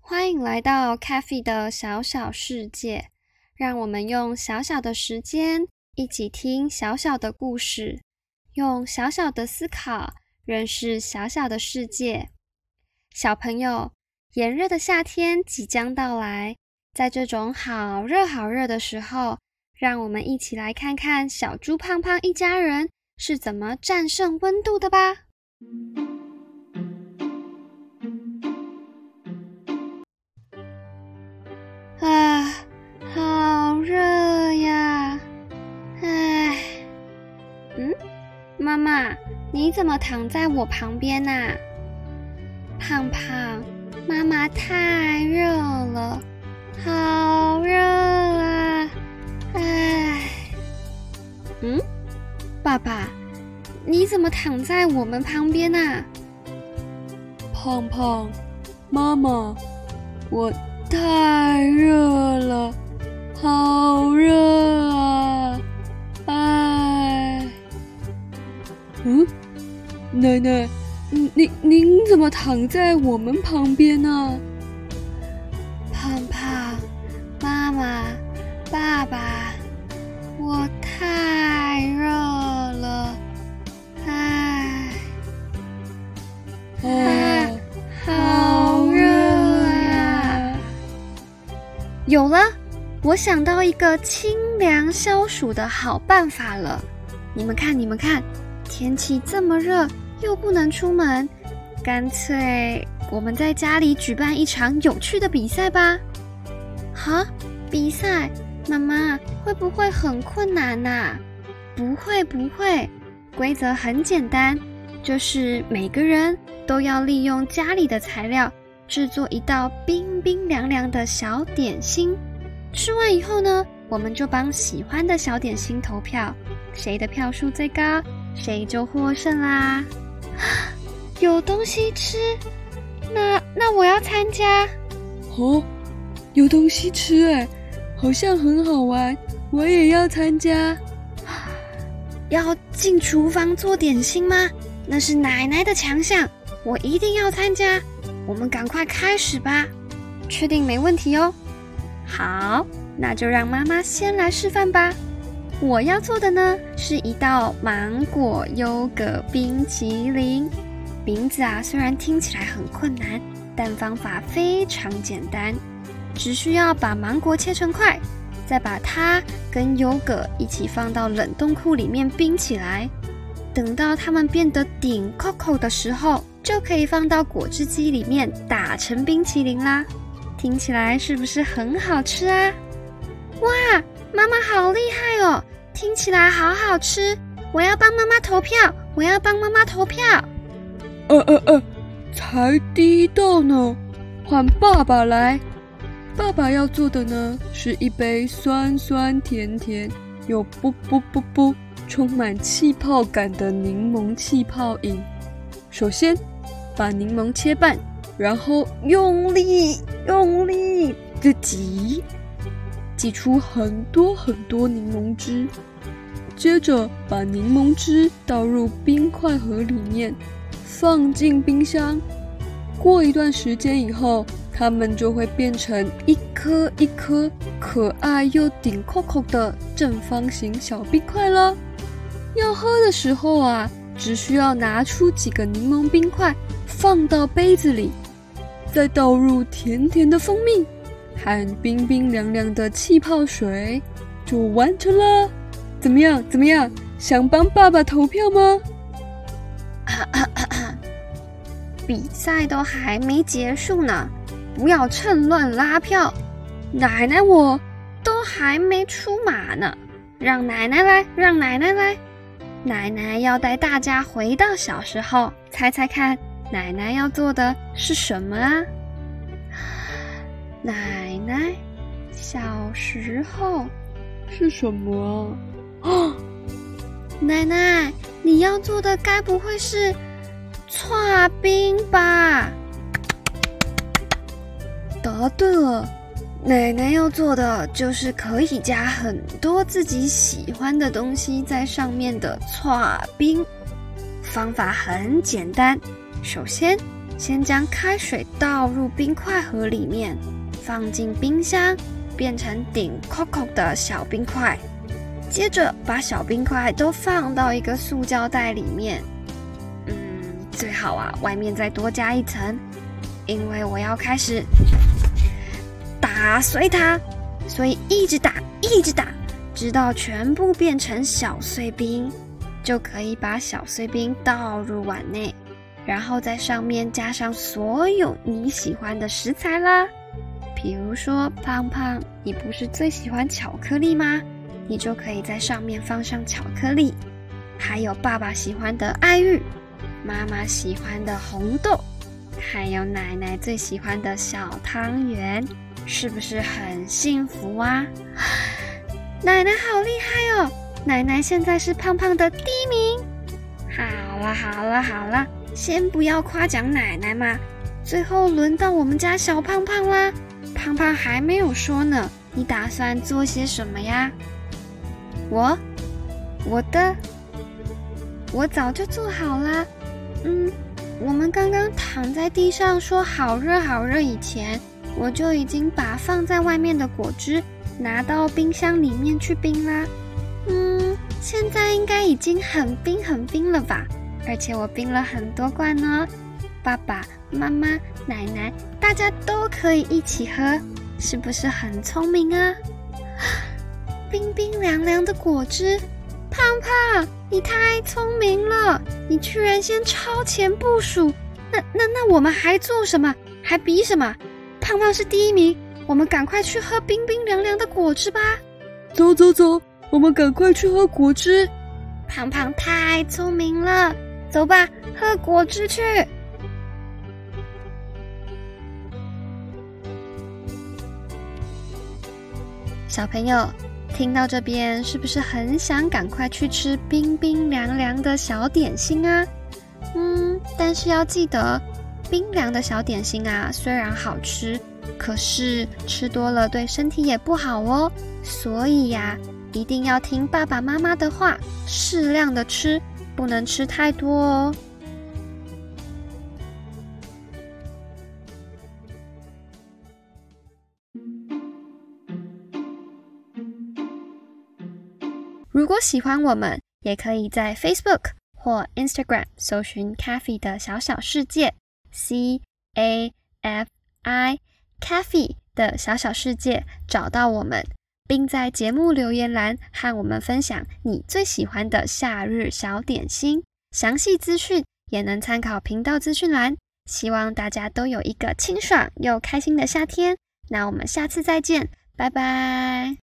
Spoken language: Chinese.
欢迎来到 c a f e 的小小世界，让我们用小小的时间一起听小小的故事，用小小的思考认识小小的世界。小朋友，炎热的夏天即将到来，在这种好热好热的时候，让我们一起来看看小猪胖胖一家人是怎么战胜温度的吧。啊，好热呀！唉，嗯，妈妈，你怎么躺在我旁边呐？胖胖，妈妈太热了，好热啊！唉，嗯，爸爸，你怎么躺在我们旁边啊？胖胖，妈妈，我。太热了，好热啊！哎，嗯，奶奶，您您怎么躺在我们旁边呢？胖爸爸，我太热了，哎，哎，好热。有了，我想到一个清凉消暑的好办法了。你们看，你们看，天气这么热，又不能出门，干脆我们在家里举办一场有趣的比赛吧。哈，比赛，妈妈会不会很困难呐？不会，不会，规则很简单，就是每个人都要利用家里的材料。制作一道冰冰凉凉的小点心，吃完以后呢，我们就帮喜欢的小点心投票，谁的票数最高，谁就获胜啦！有东西吃，那那我要参加哦！有东西吃哎，好像很好玩，我也要参加。要进厨房做点心吗？那是奶奶的强项，我一定要参加。我们赶快开始吧，确定没问题哦。好，那就让妈妈先来示范吧。我要做的呢是一道芒果优格冰淇淋。名字啊虽然听起来很困难，但方法非常简单，只需要把芒果切成块，再把它跟优格一起放到冷冻库里面冰起来。等到它们变得顶扣扣的时候。就可以放到果汁机里面打成冰淇淋啦，听起来是不是很好吃啊？哇，妈妈好厉害哦！听起来好好吃，我要帮妈妈投票，我要帮妈妈投票。呃呃呃，才第一道呢，换爸爸来。爸爸要做的呢，是一杯酸酸甜甜又啵啵啵啵充满气泡感的柠檬气泡饮。首先，把柠檬切半，然后用力用力的挤，挤出很多很多柠檬汁。接着，把柠檬汁倒入冰块盒里面，放进冰箱。过一段时间以后，它们就会变成一颗一颗可爱又顶扣扣的正方形小冰块了。要喝的时候啊。只需要拿出几个柠檬冰块，放到杯子里，再倒入甜甜的蜂蜜和冰冰凉凉的气泡水，就完成了。怎么样？怎么样？想帮爸爸投票吗？比赛都还没结束呢，不要趁乱拉票。奶奶，我都还没出马呢，让奶奶来，让奶奶来。奶奶要带大家回到小时候，猜猜看，奶奶要做的是什么啊？奶奶小时候是什么啊？哦，奶奶，你要做的该不会是 搓冰吧？答对了，奶奶要做的就是可以加很多自己喜欢的东西在上面的搓冰。方法很简单，首先先将开水倒入冰块盒里面，放进冰箱，变成顶 Coco 的小冰块。接着把小冰块都放到一个塑胶袋里面，嗯，最好啊，外面再多加一层，因为我要开始打碎它，所以一直打，一直打，直到全部变成小碎冰，就可以把小碎冰倒入碗内，然后在上面加上所有你喜欢的食材啦，比如说胖胖，你不是最喜欢巧克力吗？你就可以在上面放上巧克力，还有爸爸喜欢的爱玉，妈妈喜欢的红豆，还有奶奶最喜欢的小汤圆，是不是很幸福啊？奶奶好厉害哦！奶奶现在是胖胖的第一名。好了好了好了，先不要夸奖奶奶嘛。最后轮到我们家小胖胖啦，胖胖还没有说呢，你打算做些什么呀？我，我的，我早就做好了。嗯，我们刚刚躺在地上说好热好热，以前我就已经把放在外面的果汁拿到冰箱里面去冰啦。嗯，现在应该已经很冰很冰了吧？而且我冰了很多罐呢，爸爸妈妈、奶奶，大家都可以一起喝，是不是很聪明啊？冰冰凉凉的果汁，胖胖，你太聪明了！你居然先超前部署，那那那我们还做什么？还比什么？胖胖是第一名，我们赶快去喝冰冰凉凉的果汁吧！走走走，我们赶快去喝果汁。胖胖太聪明了，走吧，喝果汁去。小朋友。听到这边，是不是很想赶快去吃冰冰凉凉的小点心啊？嗯，但是要记得，冰凉的小点心啊，虽然好吃，可是吃多了对身体也不好哦。所以呀，一定要听爸爸妈妈的话，适量的吃，不能吃太多哦。如果喜欢我们，也可以在 Facebook 或 Instagram 搜寻 “Cafe 的小小世界 ”（C A F I Cafe 的小小世界）找到我们，并在节目留言栏和我们分享你最喜欢的夏日小点心。详细资讯也能参考频道资讯栏。希望大家都有一个清爽又开心的夏天。那我们下次再见，拜拜。